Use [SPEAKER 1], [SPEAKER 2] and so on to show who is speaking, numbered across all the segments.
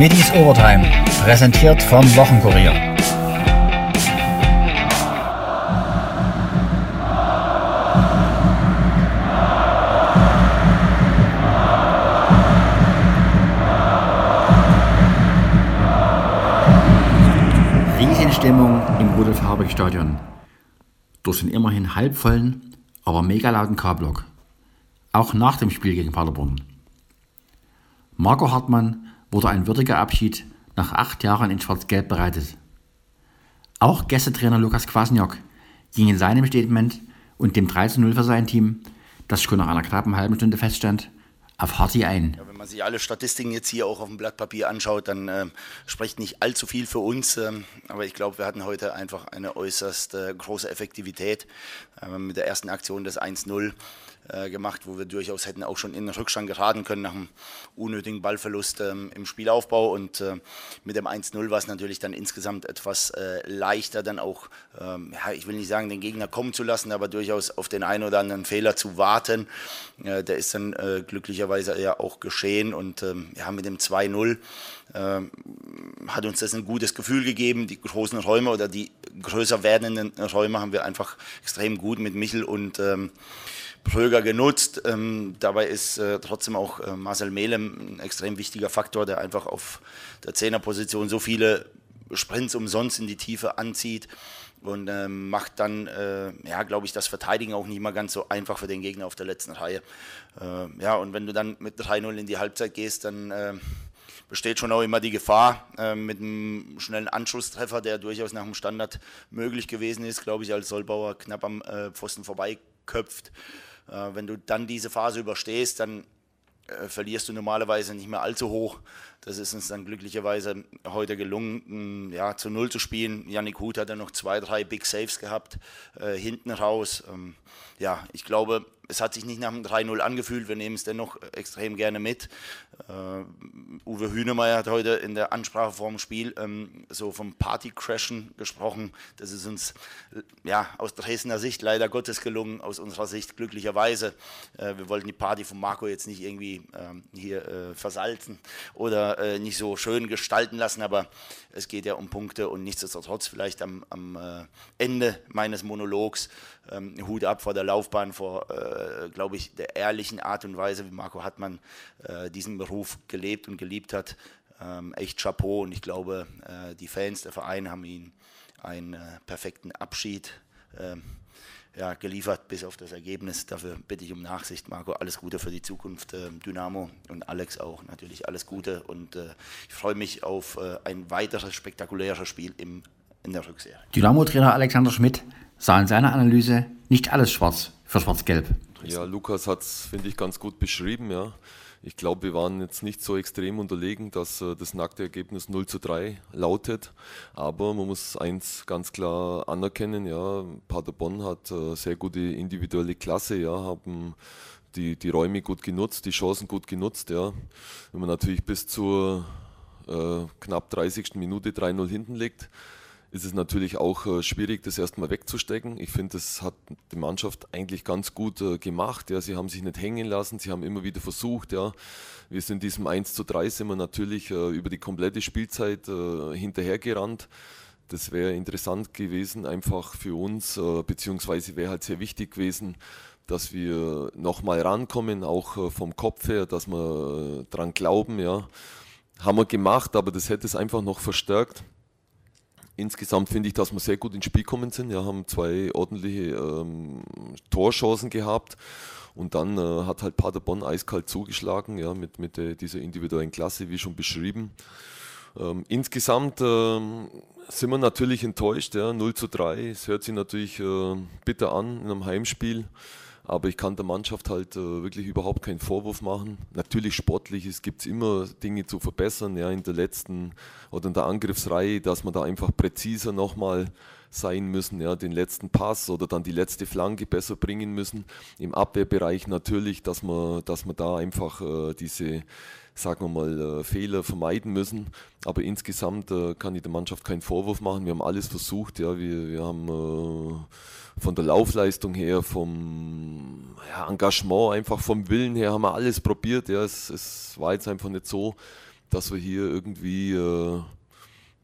[SPEAKER 1] Middies Overtime, präsentiert vom Wochenkurier. Riesenstimmung im Rudolf-Habig-Stadion. Durch den immerhin halbvollen, aber mega lauten K-Block. Auch nach dem Spiel gegen Paderborn. Marco Hartmann wurde ein würdiger Abschied nach acht Jahren in Schwarz-Gelb bereitet. Auch Gästetrainer Lukas Kwasniok ging in seinem Statement und dem 3-0 für sein Team, das schon nach einer knappen halben Stunde feststand, auf Harti ein.
[SPEAKER 2] Ja, wenn man sich alle Statistiken jetzt hier auch auf dem Blatt Papier anschaut, dann äh, spricht nicht allzu viel für uns. Ähm, aber ich glaube, wir hatten heute einfach eine äußerst äh, große Effektivität äh, mit der ersten Aktion des 1-0 äh, gemacht, wo wir durchaus hätten auch schon in den Rückstand geraten können nach einem unnötigen Ballverlust ähm, im Spielaufbau. Und äh, mit dem 1-0 war es natürlich dann insgesamt etwas äh, leichter, dann auch, ähm, ja, ich will nicht sagen, den Gegner kommen zu lassen, aber durchaus auf den einen oder anderen Fehler zu warten. Äh, der ist dann äh, glücklicherweise ja auch geschehen. Und ähm, ja, mit dem 2-0 ähm, hat uns das ein gutes Gefühl gegeben. Die großen Räume oder die größer werdenden Räume haben wir einfach extrem gut mit Michel und ähm, Pröger genutzt. Ähm, dabei ist äh, trotzdem auch äh, Marcel Melem ein extrem wichtiger Faktor, der einfach auf der Zehnerposition so viele Sprints umsonst in die Tiefe anzieht und äh, macht dann, äh, ja, glaube ich, das Verteidigen auch nicht mal ganz so einfach für den Gegner auf der letzten Reihe. Äh, ja, und wenn du dann mit 3-0 in die Halbzeit gehst, dann äh, besteht schon auch immer die Gefahr äh, mit einem schnellen Anschlusstreffer, der durchaus nach dem Standard möglich gewesen ist, glaube ich, als Solbauer knapp am äh, Pfosten vorbeiköpft. Äh, wenn du dann diese Phase überstehst, dann äh, verlierst du normalerweise nicht mehr allzu hoch. Das ist uns dann glücklicherweise heute gelungen, ja, zu Null zu spielen. Yannick Huth hat dann noch zwei, drei Big Saves gehabt, äh, hinten raus. Ähm, ja, ich glaube, es hat sich nicht nach einem 3-0 angefühlt. Wir nehmen es dennoch extrem gerne mit. Uh, Uwe Hünemeyer hat heute in der Ansprache vor dem Spiel ähm, so vom Party-Crashen gesprochen. Das ist uns ja, aus Dresdner Sicht leider Gottes gelungen, aus unserer Sicht glücklicherweise. Uh, wir wollten die Party von Marco jetzt nicht irgendwie ähm, hier äh, versalzen oder äh, nicht so schön gestalten lassen, aber es geht ja um Punkte und nichtsdestotrotz vielleicht am, am äh, Ende meines Monologs ähm, Hut ab vor der Laufbahn, vor, äh, glaube ich, der ehrlichen Art und Weise, wie Marco Hartmann äh, diesen Beruf gelebt und geliebt hat. Ähm, echt Chapeau und ich glaube, äh, die Fans, der Verein haben ihn einen äh, perfekten Abschied ähm, ja, geliefert bis auf das Ergebnis. Dafür bitte ich um Nachsicht, Marco. Alles Gute für die Zukunft, äh, Dynamo und Alex auch natürlich alles Gute. Und äh, ich freue mich auf ein weiteres spektakuläres Spiel im, in der Rückserie.
[SPEAKER 1] Dynamo-Trainer Alexander Schmidt sah in seiner Analyse nicht alles schwarz für Schwarz-Gelb.
[SPEAKER 3] Ja, Lukas hat es, finde ich, ganz gut beschrieben. Ja. Ich glaube, wir waren jetzt nicht so extrem unterlegen, dass äh, das nackte Ergebnis 0 zu 3 lautet. Aber man muss eins ganz klar anerkennen, ja, Paderborn hat äh, sehr gute individuelle Klasse, ja, haben die, die Räume gut genutzt, die Chancen gut genutzt. Ja. Wenn man natürlich bis zur äh, knapp 30. Minute 3-0 hinten liegt, ist es natürlich auch äh, schwierig, das erstmal wegzustecken. Ich finde, das hat die Mannschaft eigentlich ganz gut äh, gemacht. Ja. Sie haben sich nicht hängen lassen, sie haben immer wieder versucht. Ja. Wir sind diesem 1 zu 3 sind wir natürlich äh, über die komplette Spielzeit hinterhergerannt. Das wäre interessant gewesen, einfach für uns, beziehungsweise wäre halt sehr wichtig gewesen, dass wir nochmal rankommen, auch vom Kopf her, dass wir dran glauben. Ja. Haben wir gemacht, aber das hätte es einfach noch verstärkt. Insgesamt finde ich, dass wir sehr gut ins Spiel gekommen sind. Wir haben zwei ordentliche ähm, Torchancen gehabt. Und dann äh, hat halt Paderborn eiskalt zugeschlagen, ja, mit, mit äh, dieser individuellen Klasse, wie schon beschrieben. Ähm, insgesamt ähm, sind wir natürlich enttäuscht, ja, 0 zu 3. Es hört sich natürlich äh, bitter an in einem Heimspiel. Aber ich kann der Mannschaft halt äh, wirklich überhaupt keinen Vorwurf machen. Natürlich sportlich, es gibt immer Dinge zu verbessern, ja, in der letzten oder in der Angriffsreihe, dass man da einfach präziser nochmal sein müssen, ja, den letzten Pass oder dann die letzte Flanke besser bringen müssen. Im Abwehrbereich natürlich, dass man, dass man da einfach äh, diese, sagen wir mal, äh, Fehler vermeiden müssen. Aber insgesamt äh, kann ich der Mannschaft keinen Vorwurf machen. Wir haben alles versucht, ja, wir, wir haben äh, von der Laufleistung her, vom ja, Engagement, einfach vom Willen her haben wir alles probiert. Ja. Es, es war jetzt einfach nicht so, dass wir hier irgendwie äh,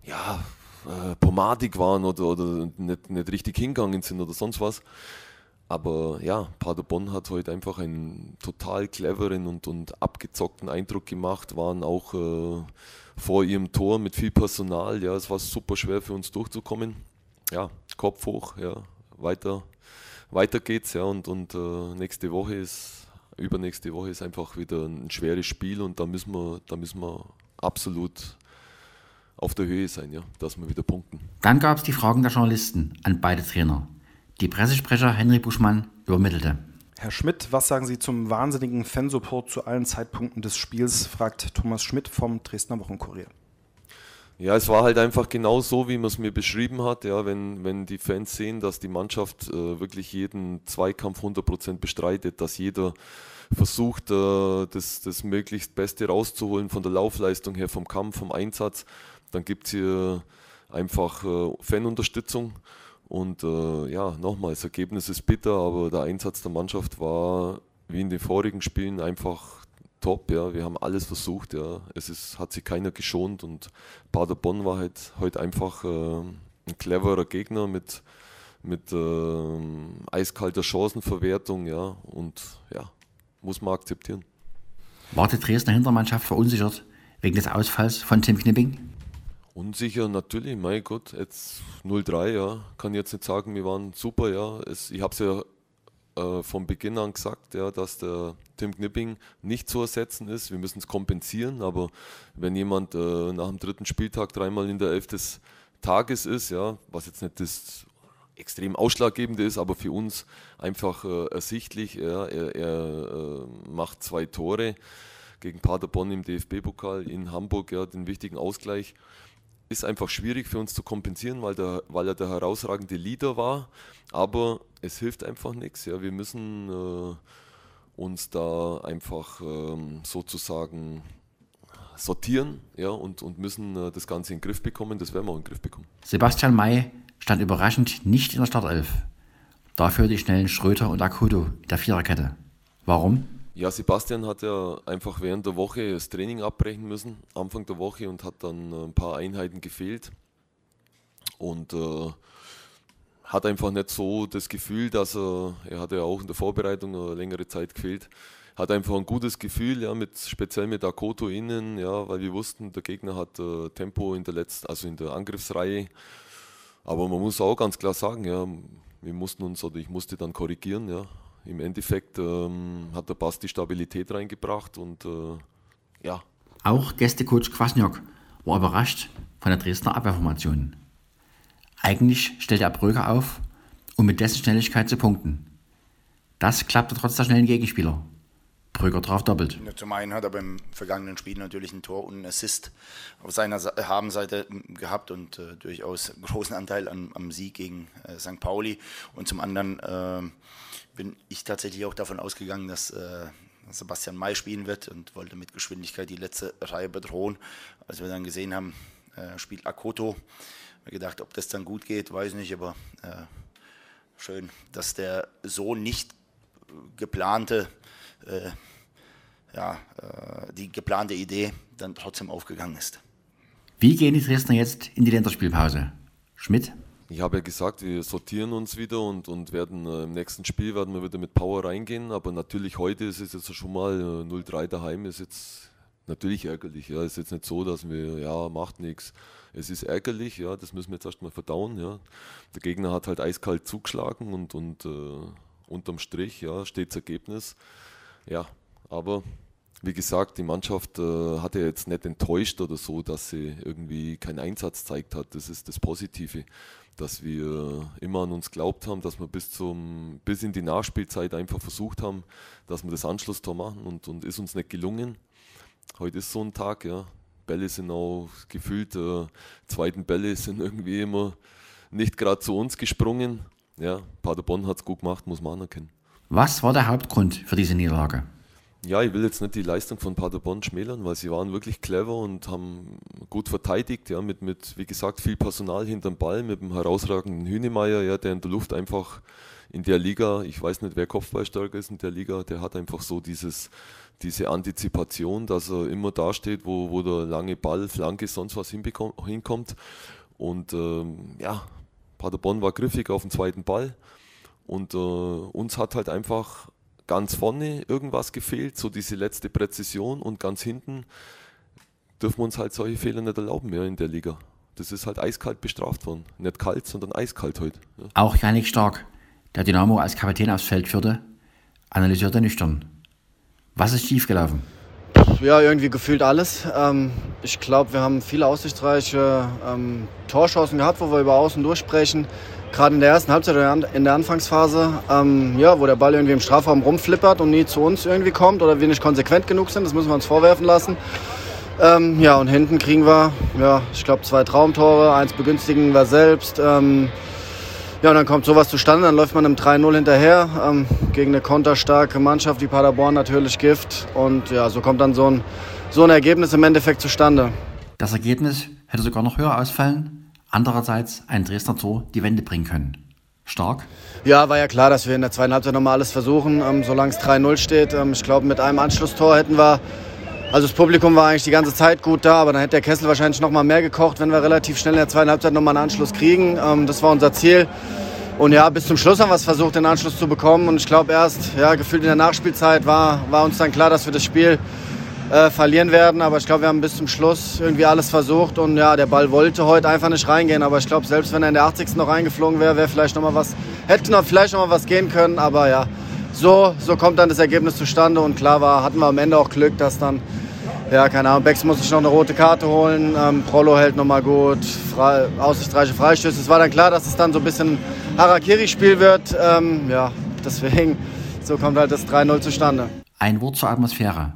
[SPEAKER 3] ja, äh, pomadig waren oder, oder nicht, nicht richtig hingegangen sind oder sonst was. Aber ja, Paderborn hat heute einfach einen total cleveren und, und abgezockten Eindruck gemacht, waren auch äh, vor ihrem Tor mit viel Personal. Ja, es war super schwer für uns durchzukommen. Ja, Kopf hoch, ja, weiter, weiter geht's, ja, und, und äh, nächste Woche ist, übernächste Woche ist einfach wieder ein schweres Spiel und da müssen wir, da müssen wir absolut auf der Höhe sein, ja, dass wir wieder punkten.
[SPEAKER 1] Dann gab es die Fragen der Journalisten an beide Trainer. Die Pressesprecher Henry Buschmann übermittelte.
[SPEAKER 4] Herr Schmidt, was sagen Sie zum wahnsinnigen Fansupport zu allen Zeitpunkten des Spiels, fragt Thomas Schmidt vom Dresdner Wochenkurier.
[SPEAKER 3] Ja, es war halt einfach genau so, wie man es mir beschrieben hat. Ja, wenn, wenn die Fans sehen, dass die Mannschaft äh, wirklich jeden Zweikampf 100% bestreitet, dass jeder versucht, äh, das, das möglichst Beste rauszuholen von der Laufleistung her, vom Kampf, vom Einsatz, dann gibt es hier einfach äh, Fanunterstützung. Und äh, ja, nochmal, das Ergebnis ist bitter, aber der Einsatz der Mannschaft war wie in den vorigen Spielen einfach top. Ja. Wir haben alles versucht. Ja. Es ist, hat sich keiner geschont und Paderborn war halt heute einfach äh, ein cleverer Gegner mit, mit äh, eiskalter Chancenverwertung. Ja. Und ja, muss man akzeptieren.
[SPEAKER 1] War die Dresdner Hintermannschaft verunsichert wegen des Ausfalls von Tim Knipping?
[SPEAKER 3] Unsicher natürlich, mein Gott, jetzt 0-3, ja, kann jetzt nicht sagen, wir waren super, ja. Es, ich habe es ja äh, von Beginn an gesagt, ja, dass der Tim Knipping nicht zu ersetzen ist. Wir müssen es kompensieren, aber wenn jemand äh, nach dem dritten Spieltag dreimal in der Elf des Tages ist, ja, was jetzt nicht das extrem ausschlaggebende ist, aber für uns einfach äh, ersichtlich, ja, er, er äh, macht zwei Tore gegen Paderborn im DFB-Pokal in Hamburg, ja, den wichtigen Ausgleich ist einfach schwierig für uns zu kompensieren, weil, der, weil er der herausragende Leader war. Aber es hilft einfach nichts. Ja. Wir müssen äh, uns da einfach ähm, sozusagen sortieren ja, und, und müssen äh, das Ganze in den Griff bekommen. Das werden wir auch in den Griff bekommen.
[SPEAKER 1] Sebastian May stand überraschend nicht in der Startelf. Dafür die schnellen Schröter und Akudo in der Viererkette. Warum?
[SPEAKER 3] Ja, Sebastian hat ja einfach während der Woche das Training abbrechen müssen, Anfang der Woche, und hat dann ein paar Einheiten gefehlt. Und äh, hat einfach nicht so das Gefühl, dass er, er hatte ja auch in der Vorbereitung eine längere Zeit gefehlt, hat einfach ein gutes Gefühl, ja, mit, speziell mit Akoto innen, ja, weil wir wussten, der Gegner hat äh, Tempo in der letzten, also in der Angriffsreihe. Aber man muss auch ganz klar sagen, ja, wir mussten uns oder ich musste dann korrigieren, ja im Endeffekt ähm, hat der Bass die Stabilität reingebracht und äh, ja.
[SPEAKER 1] Auch Gästecoach Kwasniok war überrascht von der Dresdner Abwehrformation. Eigentlich stellte er Bröger auf, um mit dessen Schnelligkeit zu punkten. Das klappte trotz der schnellen Gegenspieler. Bröger traf doppelt.
[SPEAKER 2] Zum einen hat er beim vergangenen Spiel natürlich ein Tor und einen Assist auf seiner Habenseite gehabt und äh, durchaus großen Anteil an, am Sieg gegen äh, St. Pauli. Und zum anderen äh, bin ich tatsächlich auch davon ausgegangen, dass äh, Sebastian May spielen wird und wollte mit Geschwindigkeit die letzte Reihe bedrohen. Als wir dann gesehen haben, äh, spielt Akoto, ich gedacht, ob das dann gut geht, weiß nicht, aber äh, schön, dass der so nicht geplante, äh, ja, äh, die geplante Idee dann trotzdem aufgegangen ist.
[SPEAKER 1] Wie gehen die Dresdner jetzt in die Länderspielpause? Schmidt?
[SPEAKER 3] Ich habe ja gesagt, wir sortieren uns wieder und, und werden äh, im nächsten Spiel werden wir wieder mit Power reingehen. Aber natürlich heute ist es jetzt schon mal äh, 0-3 daheim, ist jetzt natürlich ärgerlich. Ja, ist jetzt nicht so, dass wir, ja, macht nichts. Es ist ärgerlich, ja, das müssen wir jetzt erstmal verdauen. Ja. Der Gegner hat halt eiskalt zugeschlagen und, und äh, unterm Strich, ja, steht das Ergebnis. Ja, aber wie gesagt, die Mannschaft äh, hat ja jetzt nicht enttäuscht oder so, dass sie irgendwie keinen Einsatz zeigt hat. Das ist das Positive dass wir immer an uns glaubt haben, dass wir bis, zum, bis in die Nachspielzeit einfach versucht haben, dass wir das Anschlusstor machen und, und ist uns nicht gelungen. Heute ist so ein Tag, ja. Bälle sind auch gefühlt, äh, zweiten Bälle sind irgendwie immer nicht gerade zu uns gesprungen. Ja, Paderborn hat es gut gemacht, muss man anerkennen.
[SPEAKER 1] Was war der Hauptgrund für diese Niederlage?
[SPEAKER 3] Ja, ich will jetzt nicht die Leistung von Paderborn schmälern, weil sie waren wirklich clever und haben gut verteidigt, ja, mit, mit wie gesagt, viel Personal hinterm Ball, mit dem herausragenden Hühnemeier, ja, der in der Luft einfach in der Liga, ich weiß nicht, wer Kopfballstärker ist in der Liga, der hat einfach so dieses, diese Antizipation, dass er immer da steht, wo, wo der lange Ball, Flanke, sonst was hinkommt. Und ähm, ja, Paderborn war griffig auf den zweiten Ball und äh, uns hat halt einfach ganz vorne irgendwas gefehlt, so diese letzte Präzision und ganz hinten dürfen wir uns halt solche Fehler nicht erlauben mehr in der Liga. Das ist halt eiskalt bestraft worden. Nicht kalt, sondern eiskalt heute.
[SPEAKER 1] Ja. Auch Janik Stark, der Dynamo als Kapitän aufs Feld führte, analysierte nüchtern. Was ist schiefgelaufen?
[SPEAKER 5] Ja, irgendwie gefühlt alles. Ähm, ich glaube, wir haben viele aussichtsreiche ähm, Torchancen gehabt, wo wir über Außen durchsprechen gerade in der ersten Halbzeit oder in der Anfangsphase, ähm, ja, wo der Ball irgendwie im Strafraum rumflippert und nie zu uns irgendwie kommt oder wir nicht konsequent genug sind, das müssen wir uns vorwerfen lassen. Ähm, ja, und hinten kriegen wir, ja, ich glaube, zwei Traumtore, eins begünstigen wir selbst. Ähm, ja, und dann kommt sowas zustande, dann läuft man im 3-0 hinterher ähm, gegen eine konterstarke Mannschaft wie Paderborn natürlich Gift. Und ja, so kommt dann so ein, so ein Ergebnis im Endeffekt zustande.
[SPEAKER 1] Das Ergebnis hätte sogar noch höher ausfallen andererseits ein Dresdner Tor die Wende bringen können. Stark?
[SPEAKER 5] Ja, war ja klar, dass wir in der zweiten Halbzeit nochmal alles versuchen, ähm, solange es 3-0 steht. Ähm, ich glaube, mit einem Anschlusstor hätten wir, also das Publikum war eigentlich die ganze Zeit gut da, aber dann hätte der Kessel wahrscheinlich nochmal mehr gekocht, wenn wir relativ schnell in der zweiten Halbzeit nochmal einen Anschluss kriegen. Ähm, das war unser Ziel. Und ja, bis zum Schluss haben wir es versucht, den Anschluss zu bekommen. Und ich glaube, erst ja, gefühlt in der Nachspielzeit war, war uns dann klar, dass wir das Spiel äh, verlieren werden. Aber ich glaube, wir haben bis zum Schluss irgendwie alles versucht. Und ja, der Ball wollte heute einfach nicht reingehen. Aber ich glaube, selbst wenn er in der 80. noch reingeflogen wäre, wäre vielleicht noch mal was, hätte noch vielleicht noch mal was gehen können. Aber ja, so, so kommt dann das Ergebnis zustande. Und klar war, hatten wir am Ende auch Glück, dass dann, ja, keine Ahnung, Becks muss sich noch eine rote Karte holen. Ähm, Prolo hält noch mal gut, frei, aussichtsreiche Freistöße. Es war dann klar, dass es dann so ein bisschen Harakiri-Spiel wird. Ähm, ja, deswegen, so kommt halt das 3-0 zustande.
[SPEAKER 1] Ein Wort zur Atmosphäre.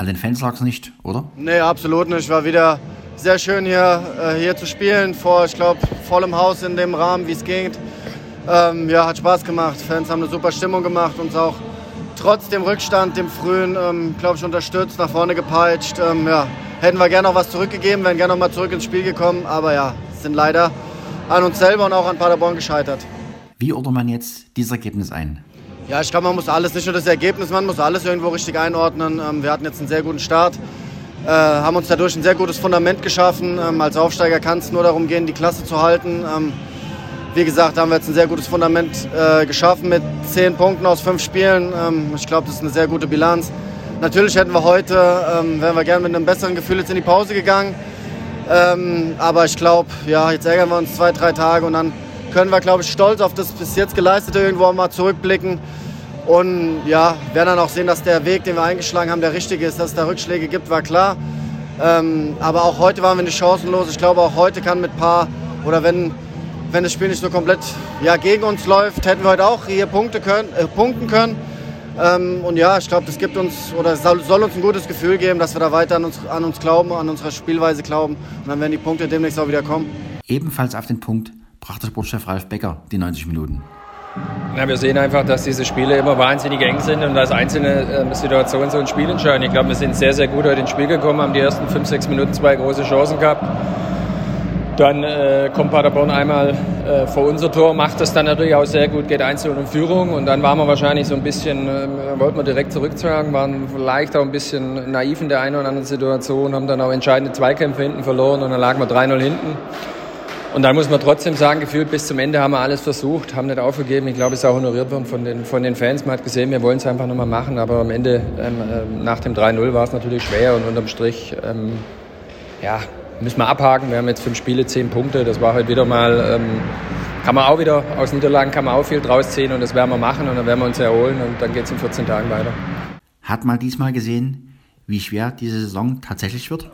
[SPEAKER 1] An den Fans lag es nicht, oder?
[SPEAKER 5] Nee, absolut nicht. War wieder sehr schön hier, äh, hier zu spielen, vor, ich glaube, vollem Haus in dem Rahmen, wie es ging. Ähm, ja, hat Spaß gemacht. Fans haben eine super Stimmung gemacht, uns auch trotz dem Rückstand, dem frühen, ähm, glaube ich, unterstützt, nach vorne gepeitscht. Ähm, ja, hätten wir gerne noch was zurückgegeben, wären gerne noch mal zurück ins Spiel gekommen, aber ja, sind leider an uns selber und auch an Paderborn gescheitert.
[SPEAKER 1] Wie ordnet man jetzt dieses Ergebnis ein?
[SPEAKER 5] Ja, ich glaube, man muss alles, nicht nur das Ergebnis, man muss alles irgendwo richtig einordnen. Ähm, wir hatten jetzt einen sehr guten Start, äh, haben uns dadurch ein sehr gutes Fundament geschaffen. Ähm, als Aufsteiger kann es nur darum gehen, die Klasse zu halten. Ähm, wie gesagt, haben wir jetzt ein sehr gutes Fundament äh, geschaffen mit zehn Punkten aus fünf Spielen. ich glaube, das ist eine sehr gute Bilanz. Natürlich hätten wir heute, wären wir gerne mit einem besseren Gefühl jetzt in die Pause gegangen. aber ich glaube, ja, jetzt ärgern wir uns zwei, drei Tage und dann können wir, glaube ich, stolz auf das bis jetzt Geleistete irgendwo mal zurückblicken. Und ja, werden dann auch sehen, dass der Weg, den wir eingeschlagen haben, der richtige ist. Dass es da Rückschläge gibt, war klar. Ähm, aber auch heute waren wir nicht chancenlos. Ich glaube, auch heute kann mit paar, oder wenn, wenn das Spiel nicht so komplett ja, gegen uns läuft, hätten wir heute auch hier Punkte können, äh, punkten können. Ähm, und ja, ich glaube, das gibt uns oder soll, soll, uns ein gutes Gefühl geben, dass wir da weiter an uns, an uns glauben, an unsere Spielweise glauben. Und dann werden die Punkte demnächst auch wieder kommen.
[SPEAKER 1] Ebenfalls auf den Punkt brachte Sportchef Ralf Becker die 90 Minuten.
[SPEAKER 6] Na, wir sehen einfach, dass diese Spiele immer wahnsinnig eng sind und dass einzelne äh, Situationen so ein Spiel entscheiden. Ich glaube, wir sind sehr, sehr gut heute ins Spiel gekommen, haben die ersten 5, 6 Minuten zwei große Chancen gehabt. Dann äh, kommt Paderborn einmal äh, vor unser Tor, macht das dann natürlich auch sehr gut, geht einzeln in Führung und dann waren wir wahrscheinlich so ein bisschen, äh, wollten wir direkt zurücktragen, waren vielleicht auch ein bisschen naiv in der einen oder anderen Situation, haben dann auch entscheidende Zweikämpfe hinten verloren und dann lagen wir 3-0 hinten. Und dann muss man trotzdem sagen, gefühlt bis zum Ende haben wir alles versucht, haben nicht aufgegeben. Ich glaube, es ist auch honoriert worden von den, von den Fans. Man hat gesehen, wir wollen es einfach nochmal machen. Aber am Ende, ähm, ähm nach dem 3-0 war es natürlich schwer und unterm Strich, ähm, ja, müssen wir abhaken. Wir haben jetzt fünf Spiele, zehn Punkte. Das war halt wieder mal, ähm, kann man auch wieder, aus Niederlagen kann man auch viel draus ziehen und das werden wir machen und dann werden wir uns erholen und dann geht es in 14 Tagen weiter.
[SPEAKER 1] Hat man diesmal gesehen, wie schwer diese Saison tatsächlich wird?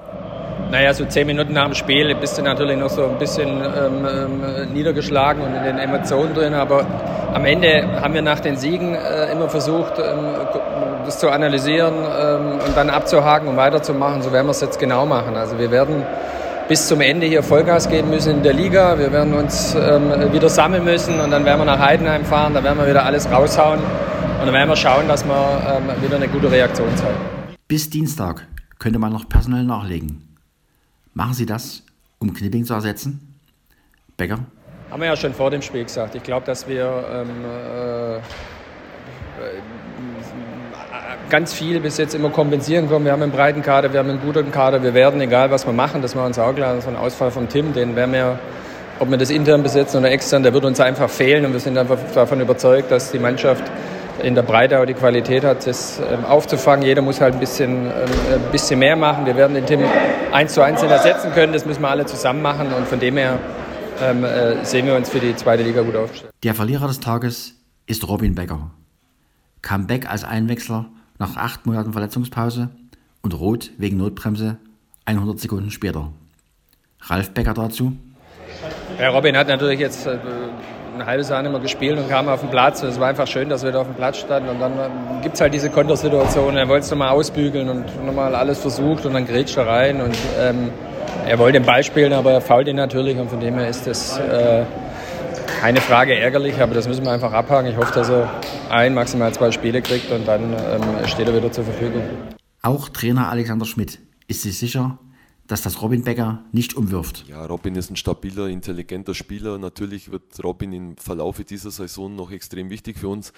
[SPEAKER 6] Naja, so zehn Minuten nach dem Spiel bist du natürlich noch so ein bisschen ähm, ähm, niedergeschlagen und in den Emotionen drin. Aber am Ende haben wir nach den Siegen äh, immer versucht, ähm, das zu analysieren ähm, und dann abzuhaken und weiterzumachen. So werden wir es jetzt genau machen. Also wir werden bis zum Ende hier Vollgas geben müssen in der Liga. Wir werden uns ähm, wieder sammeln müssen und dann werden wir nach Heidenheim fahren, dann werden wir wieder alles raushauen und dann werden wir schauen, dass wir ähm, wieder eine gute Reaktion zeigen.
[SPEAKER 1] Bis Dienstag könnte man noch personell nachlegen. Machen Sie das, um Knipping zu ersetzen? Becker?
[SPEAKER 6] Haben wir ja schon vor dem Spiel gesagt. Ich glaube, dass wir ähm, äh, ganz viel bis jetzt immer kompensieren können. Wir haben einen breiten Kader, wir haben einen guten Kader. Wir werden, egal was wir machen, das war uns auch klar, so ein Ausfall vom Tim, den werden wir, ob wir das intern besetzen oder extern, der wird uns einfach fehlen. Und wir sind einfach davon überzeugt, dass die Mannschaft in der Breite auch die Qualität hat, das ähm, aufzufangen. Jeder muss halt ein bisschen, ähm, ein bisschen mehr machen. Wir werden den Tim eins zu eins ersetzen können. Das müssen wir alle zusammen machen. Und von dem her ähm, äh, sehen wir uns für die zweite Liga gut aufgestellt.
[SPEAKER 1] Der Verlierer des Tages ist Robin Becker. Comeback als Einwechsler nach acht Monaten Verletzungspause und Rot wegen Notbremse 100 Sekunden später. Ralf Becker dazu.
[SPEAKER 6] Ja, Robin hat natürlich jetzt äh, ein halbes Jahr nicht mehr gespielt und kam auf den Platz. Es war einfach schön, dass wir da auf dem Platz standen. Und dann äh, gibt es halt diese Kontersituation. Er wollte es nochmal ausbügeln und nochmal alles versucht und dann grätscht er rein. Und ähm, er wollte den Ball spielen, aber er fault ihn natürlich. Und von dem her ist das äh, keine Frage ärgerlich, aber das müssen wir einfach abhaken. Ich hoffe, dass er ein, maximal zwei Spiele kriegt und dann ähm, steht er wieder zur Verfügung.
[SPEAKER 1] Auch Trainer Alexander Schmidt ist sich sicher, dass das Robin Becker nicht umwirft.
[SPEAKER 3] Ja, Robin ist ein stabiler, intelligenter Spieler. Natürlich wird Robin im Verlauf dieser Saison noch extrem wichtig für uns.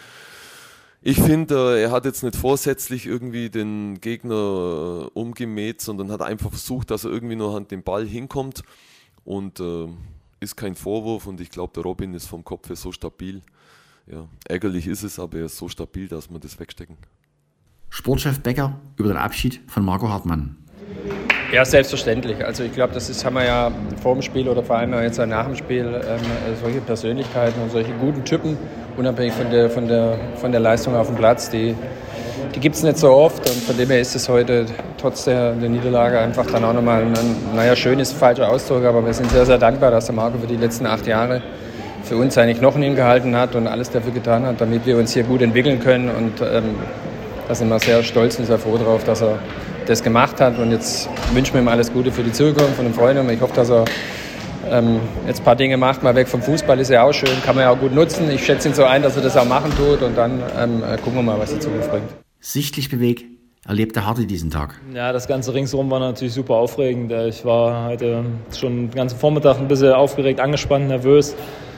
[SPEAKER 3] Ich finde, er hat jetzt nicht vorsätzlich irgendwie den Gegner äh, umgemäht, sondern hat einfach versucht, dass er irgendwie noch an den Ball hinkommt. Und äh, ist kein Vorwurf und ich glaube, der Robin ist vom Kopf her so stabil. Ja, ärgerlich ist es, aber er ist so stabil, dass wir das wegstecken.
[SPEAKER 1] Sportchef Becker über den Abschied von Marco Hartmann.
[SPEAKER 6] Ja, selbstverständlich. Also ich glaube, das ist, haben wir ja vor dem Spiel oder vor allem jetzt nach dem Spiel ähm, solche Persönlichkeiten und solche guten Typen, unabhängig von der, von der, von der Leistung auf dem Platz, die, die gibt es nicht so oft. Und von dem her ist es heute trotz der, der Niederlage einfach dann auch nochmal ein, naja, schön falscher Ausdruck, aber wir sind sehr, sehr dankbar, dass der Marco für die letzten acht Jahre für uns eigentlich Knochen hingehalten hat und alles dafür getan hat, damit wir uns hier gut entwickeln können. Und ähm, da sind wir sehr stolz und sehr froh drauf, dass er das gemacht hat. Und jetzt wünschen wir ihm alles Gute für die Zukunft von den Freunden. Ich hoffe, dass er ähm, jetzt ein paar Dinge macht, mal weg vom Fußball, ist ja auch schön, kann man ja auch gut nutzen. Ich schätze ihn so ein, dass er das auch machen tut und dann ähm, gucken wir mal, was die Zukunft bringt.
[SPEAKER 1] Sichtlich bewegt erlebte Hardy diesen Tag?
[SPEAKER 7] Ja, das ganze ringsherum war natürlich super aufregend. Ich war heute schon den ganzen Vormittag ein bisschen aufgeregt, angespannt, nervös.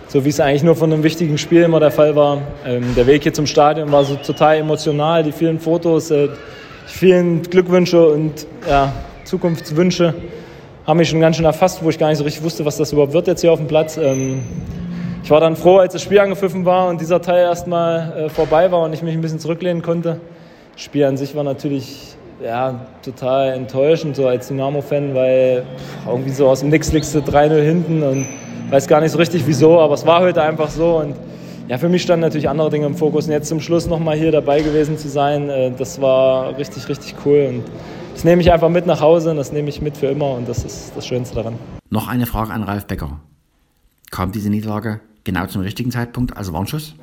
[SPEAKER 7] So wie es eigentlich nur von einem wichtigen Spiel immer der Fall war. Ähm, der Weg hier zum Stadion war so total emotional. Die vielen Fotos, äh, vielen Glückwünsche und ja, Zukunftswünsche haben mich schon ganz schön erfasst, wo ich gar nicht so richtig wusste, was das überhaupt wird jetzt hier auf dem Platz. Ähm, ich war dann froh, als das Spiel angepfiffen war und dieser Teil erstmal äh, vorbei war und ich mich ein bisschen zurücklehnen konnte. Das Spiel an sich war natürlich ja, total enttäuschend, so als Dynamo-Fan, weil irgendwie so aus dem Nix liegst du 3-0 hinten und weiß gar nicht so richtig wieso, aber es war heute einfach so und ja, für mich standen natürlich andere Dinge im Fokus. Und jetzt zum Schluss nochmal hier dabei gewesen zu sein, äh, das war richtig, richtig cool. Und das nehme ich einfach mit nach Hause und das nehme ich mit für immer und das ist das Schönste daran.
[SPEAKER 1] Noch eine Frage an Ralf Becker. Kam diese Niederlage genau zum richtigen Zeitpunkt als Warnschuss?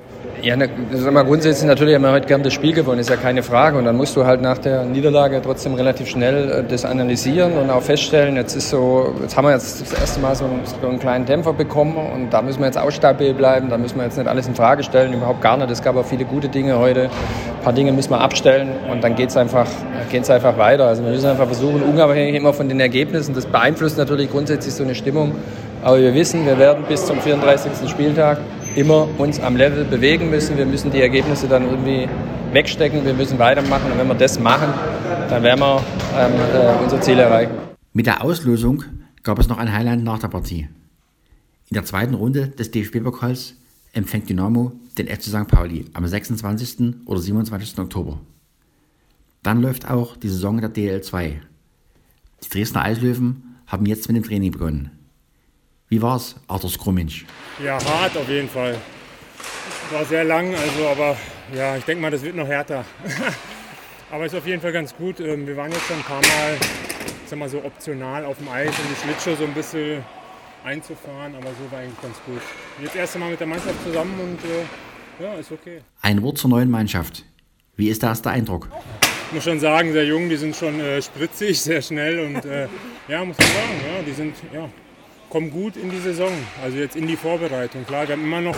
[SPEAKER 6] Ja, ne, sag mal, grundsätzlich natürlich haben wir heute gern das Spiel gewonnen, ist ja keine Frage. Und dann musst du halt nach der Niederlage trotzdem relativ schnell äh, das analysieren und auch feststellen, jetzt ist so, jetzt haben wir jetzt das erste Mal so einen, so einen kleinen Dämpfer bekommen und da müssen wir jetzt auch stabil bleiben, da müssen wir jetzt nicht alles in Frage stellen, überhaupt gar nicht. Es gab auch viele gute Dinge heute, ein paar Dinge müssen wir abstellen und dann geht es einfach, geht's einfach weiter. Also wir müssen einfach versuchen, unabhängig immer von den Ergebnissen, das beeinflusst natürlich grundsätzlich so eine Stimmung, aber wir wissen, wir werden bis zum 34. Spieltag immer uns am Level bewegen müssen. Wir müssen die Ergebnisse dann irgendwie wegstecken, wir müssen weitermachen und wenn wir das machen, dann werden wir ähm, äh, unser Ziel erreichen.
[SPEAKER 1] Mit der Auslosung gab es noch ein Highlight nach der Partie. In der zweiten Runde des DFB-Pokals empfängt Dynamo den FC St. Pauli am 26. oder 27. Oktober. Dann läuft auch die Saison der DL2. Die Dresdner Eislöwen haben jetzt mit dem Training begonnen. Wie war's, Arthur Skruminsch?
[SPEAKER 8] Ja, hart auf jeden Fall. War sehr lang, also aber ja, ich denke mal, das wird noch härter. aber ist auf jeden Fall ganz gut. Ähm, wir waren jetzt schon ein paar Mal, sag mal so optional auf dem Eis, um die Schlittschuhe so ein bisschen einzufahren, aber so war eigentlich ganz gut. Jetzt erst einmal mit der Mannschaft zusammen und äh, ja, ist okay.
[SPEAKER 1] Ein Wort zur neuen Mannschaft. Wie ist der erste Eindruck?
[SPEAKER 8] muss schon sagen, sehr jung, die sind schon äh, spritzig, sehr schnell und äh, ja, muss man sagen, ja, die sind, ja, kommen gut in die Saison, also jetzt in die Vorbereitung. Klar, wir haben immer noch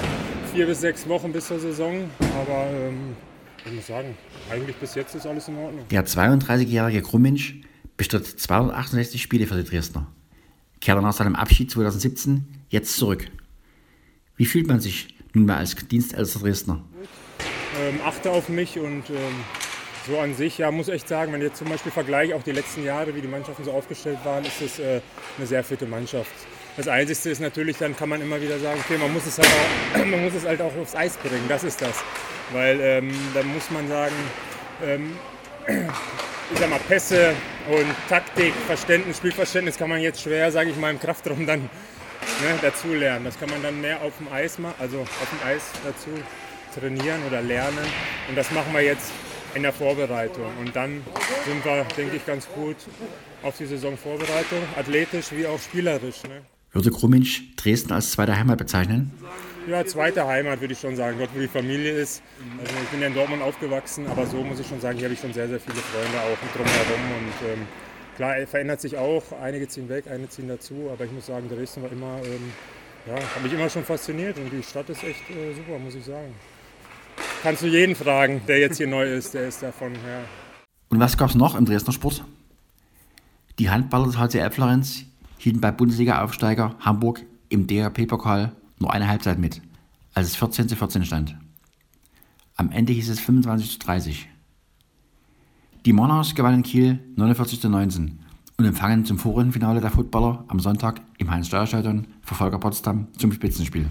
[SPEAKER 8] vier bis sechs Wochen bis zur Saison, aber ähm, ich muss sagen, eigentlich bis jetzt ist alles in Ordnung.
[SPEAKER 1] Der 32-jährige Krummensch bestritt 268 Spiele für die Dresdner, kehrte nach seinem Abschied 2017 jetzt zurück. Wie fühlt man sich nunmehr als dienstältester Dresdner?
[SPEAKER 8] Ähm, achte auf mich und ähm, so an sich, ja, muss echt sagen, wenn ich jetzt zum Beispiel vergleiche, auch die letzten Jahre, wie die Mannschaften so aufgestellt waren, ist es äh, eine sehr fitte Mannschaft. Das Einzige ist natürlich, dann kann man immer wieder sagen, okay, man muss es halt auch, man muss es halt auch aufs Eis bringen, das ist das. Weil ähm, dann muss man sagen, ähm, ich sag mal, Pässe und Taktik, Verständnis, Spielverständnis kann man jetzt schwer, sage ich mal, im Kraftraum dann ne, dazu lernen. Das kann man dann mehr auf dem Eis machen, also auf dem Eis dazu trainieren oder lernen. Und das machen wir jetzt in der Vorbereitung. Und dann sind wir, denke ich, ganz gut auf die Saisonvorbereitung, athletisch wie auch spielerisch. Ne?
[SPEAKER 1] Würde Krummensch Dresden als zweite Heimat bezeichnen?
[SPEAKER 8] Ja, zweite Heimat würde ich schon sagen, dort wo die Familie ist. Also ich bin ja in Dortmund aufgewachsen, aber so muss ich schon sagen, hier habe ich schon sehr, sehr viele Freunde auch drumherum. Und ähm, klar, verändert sich auch, einige ziehen weg, einige ziehen dazu, aber ich muss sagen, Dresden war immer, ähm, ja, hat mich immer schon fasziniert und die Stadt ist echt äh, super, muss ich sagen. Kannst du jeden fragen, der jetzt hier neu ist, der ist davon, ja.
[SPEAKER 1] Und was gab es noch im Dresdner Sport? Die Handballer des HCL Florenz hielten bei Bundesliga-Aufsteiger Hamburg im DRP-Pokal nur eine Halbzeit mit, als es 14 zu 14 stand. Am Ende hieß es 25 zu 30. Die Monarchs gewannen Kiel 49 zu 19 und empfangen zum Vorrundenfinale der Footballer am Sonntag im Heinz-Steuer-Stadion Verfolger Potsdam zum Spitzenspiel.